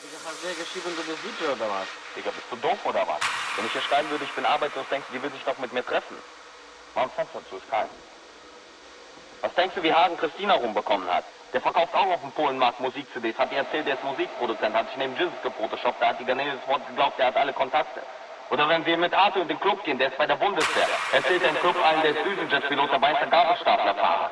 Hast du ja geschrieben, du bist DJ oder was? Digga, bist du doof oder was? Wenn ich hier schreiben würde, ich bin arbeitslos, denkst du, die will sich doch mit mir treffen? Mach ein Fenster zu, ist kalt. Was denkst du, wie Hagen Christina rumbekommen hat? Der verkauft auch auf dem Polenmarkt Musik-CDs. Hat ihr erzählt, der ist Musikproduzent, hat sich neben Jesus gefotoshoppt, der hat die Garneles Wort geglaubt, der hat alle Kontakte. Oder wenn wir mit Arthur in den Club gehen, der ist bei der Bundeswehr. Erzählt er im Club allen, der ist Düsenjet-Pilot, dabei ist der Gabelstaplerfahrer.